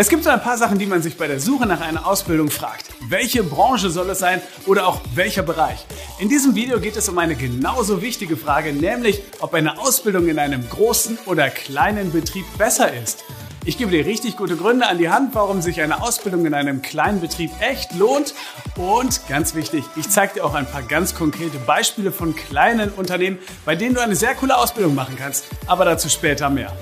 Es gibt so ein paar Sachen, die man sich bei der Suche nach einer Ausbildung fragt. Welche Branche soll es sein oder auch welcher Bereich? In diesem Video geht es um eine genauso wichtige Frage, nämlich ob eine Ausbildung in einem großen oder kleinen Betrieb besser ist. Ich gebe dir richtig gute Gründe an die Hand, warum sich eine Ausbildung in einem kleinen Betrieb echt lohnt. Und ganz wichtig, ich zeige dir auch ein paar ganz konkrete Beispiele von kleinen Unternehmen, bei denen du eine sehr coole Ausbildung machen kannst. Aber dazu später mehr.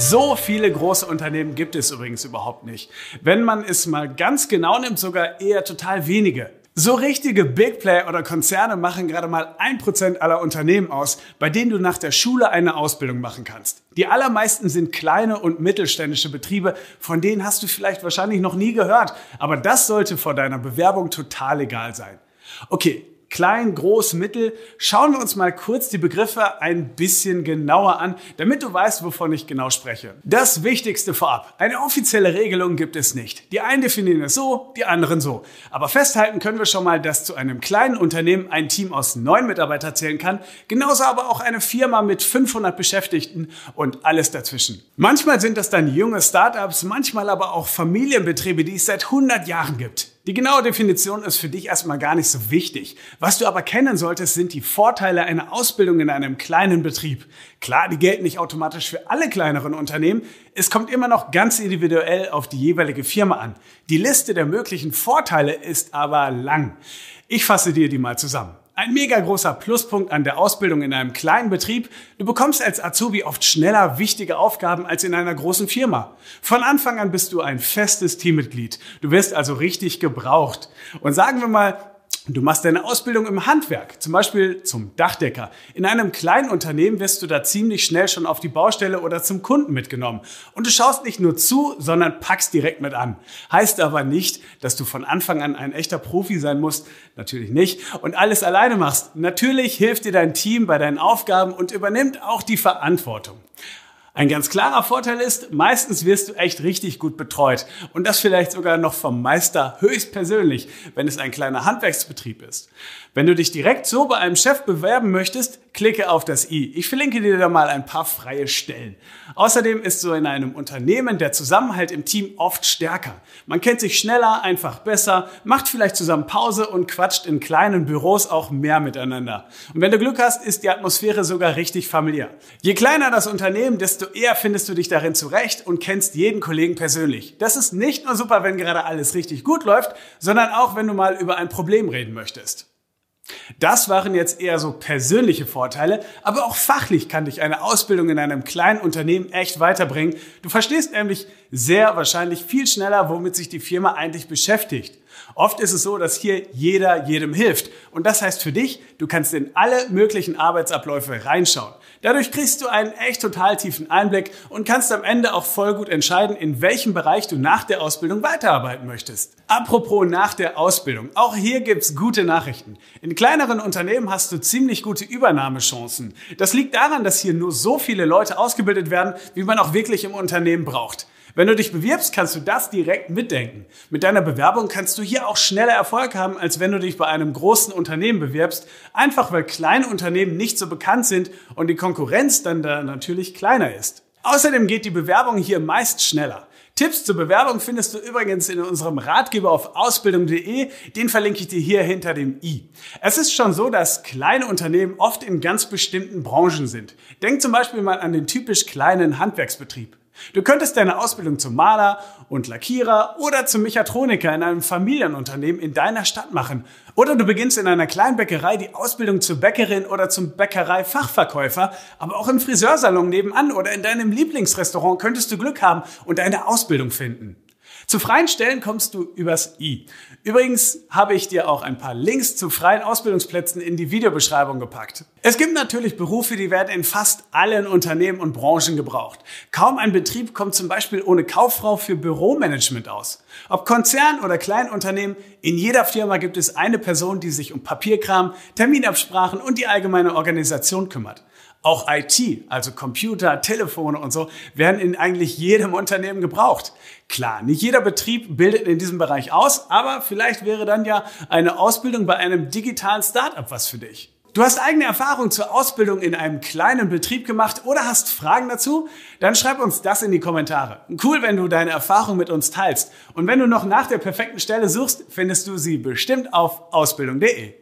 So viele große Unternehmen gibt es übrigens überhaupt nicht. Wenn man es mal ganz genau nimmt, sogar eher total wenige. So richtige Big Player oder Konzerne machen gerade mal ein Prozent aller Unternehmen aus, bei denen du nach der Schule eine Ausbildung machen kannst. Die allermeisten sind kleine und mittelständische Betriebe, von denen hast du vielleicht wahrscheinlich noch nie gehört, aber das sollte vor deiner Bewerbung total egal sein. Okay, klein, groß, mittel. Schauen wir uns mal kurz die Begriffe ein bisschen genauer an, damit du weißt, wovon ich genau spreche. Das Wichtigste vorab. Eine offizielle Regelung gibt es nicht. Die einen definieren es so, die anderen so. Aber festhalten können wir schon mal, dass zu einem kleinen Unternehmen ein Team aus neun Mitarbeitern zählen kann, genauso aber auch eine Firma mit 500 Beschäftigten und alles dazwischen. Manchmal sind das dann junge Startups, manchmal aber auch Familienbetriebe, die es seit 100 Jahren gibt. Die genaue Definition ist für dich erstmal gar nicht so wichtig. Was du aber kennen solltest, sind die Vorteile einer Ausbildung in einem kleinen Betrieb. Klar, die gelten nicht automatisch für alle kleineren Unternehmen. Es kommt immer noch ganz individuell auf die jeweilige Firma an. Die Liste der möglichen Vorteile ist aber lang. Ich fasse dir die mal zusammen. Ein mega großer Pluspunkt an der Ausbildung in einem kleinen Betrieb. Du bekommst als Azubi oft schneller wichtige Aufgaben als in einer großen Firma. Von Anfang an bist du ein festes Teammitglied. Du wirst also richtig gebraucht. Und sagen wir mal, Du machst deine Ausbildung im Handwerk, zum Beispiel zum Dachdecker. In einem kleinen Unternehmen wirst du da ziemlich schnell schon auf die Baustelle oder zum Kunden mitgenommen. Und du schaust nicht nur zu, sondern packst direkt mit an. Heißt aber nicht, dass du von Anfang an ein echter Profi sein musst. Natürlich nicht. Und alles alleine machst. Natürlich hilft dir dein Team bei deinen Aufgaben und übernimmt auch die Verantwortung. Ein ganz klarer Vorteil ist, meistens wirst du echt richtig gut betreut. Und das vielleicht sogar noch vom Meister höchstpersönlich, wenn es ein kleiner Handwerksbetrieb ist. Wenn du dich direkt so bei einem Chef bewerben möchtest, klicke auf das i. Ich verlinke dir da mal ein paar freie Stellen. Außerdem ist so in einem Unternehmen der Zusammenhalt im Team oft stärker. Man kennt sich schneller, einfach besser, macht vielleicht zusammen Pause und quatscht in kleinen Büros auch mehr miteinander. Und wenn du Glück hast, ist die Atmosphäre sogar richtig familiär. Je kleiner das Unternehmen, desto eher findest du dich darin zurecht und kennst jeden Kollegen persönlich. Das ist nicht nur super, wenn gerade alles richtig gut läuft, sondern auch, wenn du mal über ein Problem reden möchtest. Das waren jetzt eher so persönliche Vorteile, aber auch fachlich kann dich eine Ausbildung in einem kleinen Unternehmen echt weiterbringen. Du verstehst nämlich sehr wahrscheinlich viel schneller, womit sich die Firma eigentlich beschäftigt. Oft ist es so, dass hier jeder jedem hilft. Und das heißt für dich, du kannst in alle möglichen Arbeitsabläufe reinschauen. Dadurch kriegst du einen echt total tiefen Einblick und kannst am Ende auch voll gut entscheiden, in welchem Bereich du nach der Ausbildung weiterarbeiten möchtest. Apropos nach der Ausbildung. Auch hier gibt's gute Nachrichten. In kleineren Unternehmen hast du ziemlich gute Übernahmechancen. Das liegt daran, dass hier nur so viele Leute ausgebildet werden, wie man auch wirklich im Unternehmen braucht. Wenn du dich bewirbst, kannst du das direkt mitdenken. Mit deiner Bewerbung kannst du hier auch schneller Erfolg haben, als wenn du dich bei einem großen Unternehmen bewirbst, einfach weil kleine Unternehmen nicht so bekannt sind und die Konkurrenz dann da natürlich kleiner ist. Außerdem geht die Bewerbung hier meist schneller. Tipps zur Bewerbung findest du übrigens in unserem Ratgeber auf ausbildung.de. Den verlinke ich dir hier hinter dem i. Es ist schon so, dass kleine Unternehmen oft in ganz bestimmten Branchen sind. Denk zum Beispiel mal an den typisch kleinen Handwerksbetrieb. Du könntest deine Ausbildung zum Maler und Lackierer oder zum Mechatroniker in einem Familienunternehmen in deiner Stadt machen. Oder du beginnst in einer kleinen Bäckerei die Ausbildung zur Bäckerin oder zum Bäckereifachverkäufer, aber auch im Friseursalon nebenan oder in deinem Lieblingsrestaurant könntest du Glück haben und deine Ausbildung finden. Zu freien Stellen kommst du übers i. Übrigens habe ich dir auch ein paar Links zu freien Ausbildungsplätzen in die Videobeschreibung gepackt. Es gibt natürlich Berufe, die werden in fast allen Unternehmen und Branchen gebraucht. Kaum ein Betrieb kommt zum Beispiel ohne Kauffrau für Büromanagement aus. Ob Konzern oder Kleinunternehmen, in jeder Firma gibt es eine Person, die sich um Papierkram, Terminabsprachen und die allgemeine Organisation kümmert. Auch IT, also Computer, Telefone und so, werden in eigentlich jedem Unternehmen gebraucht. Klar, nicht jeder Betrieb bildet in diesem Bereich aus, aber vielleicht wäre dann ja eine Ausbildung bei einem digitalen Startup was für dich. Du hast eigene Erfahrungen zur Ausbildung in einem kleinen Betrieb gemacht oder hast Fragen dazu? Dann schreib uns das in die Kommentare. Cool, wenn du deine Erfahrungen mit uns teilst. Und wenn du noch nach der perfekten Stelle suchst, findest du sie bestimmt auf ausbildung.de.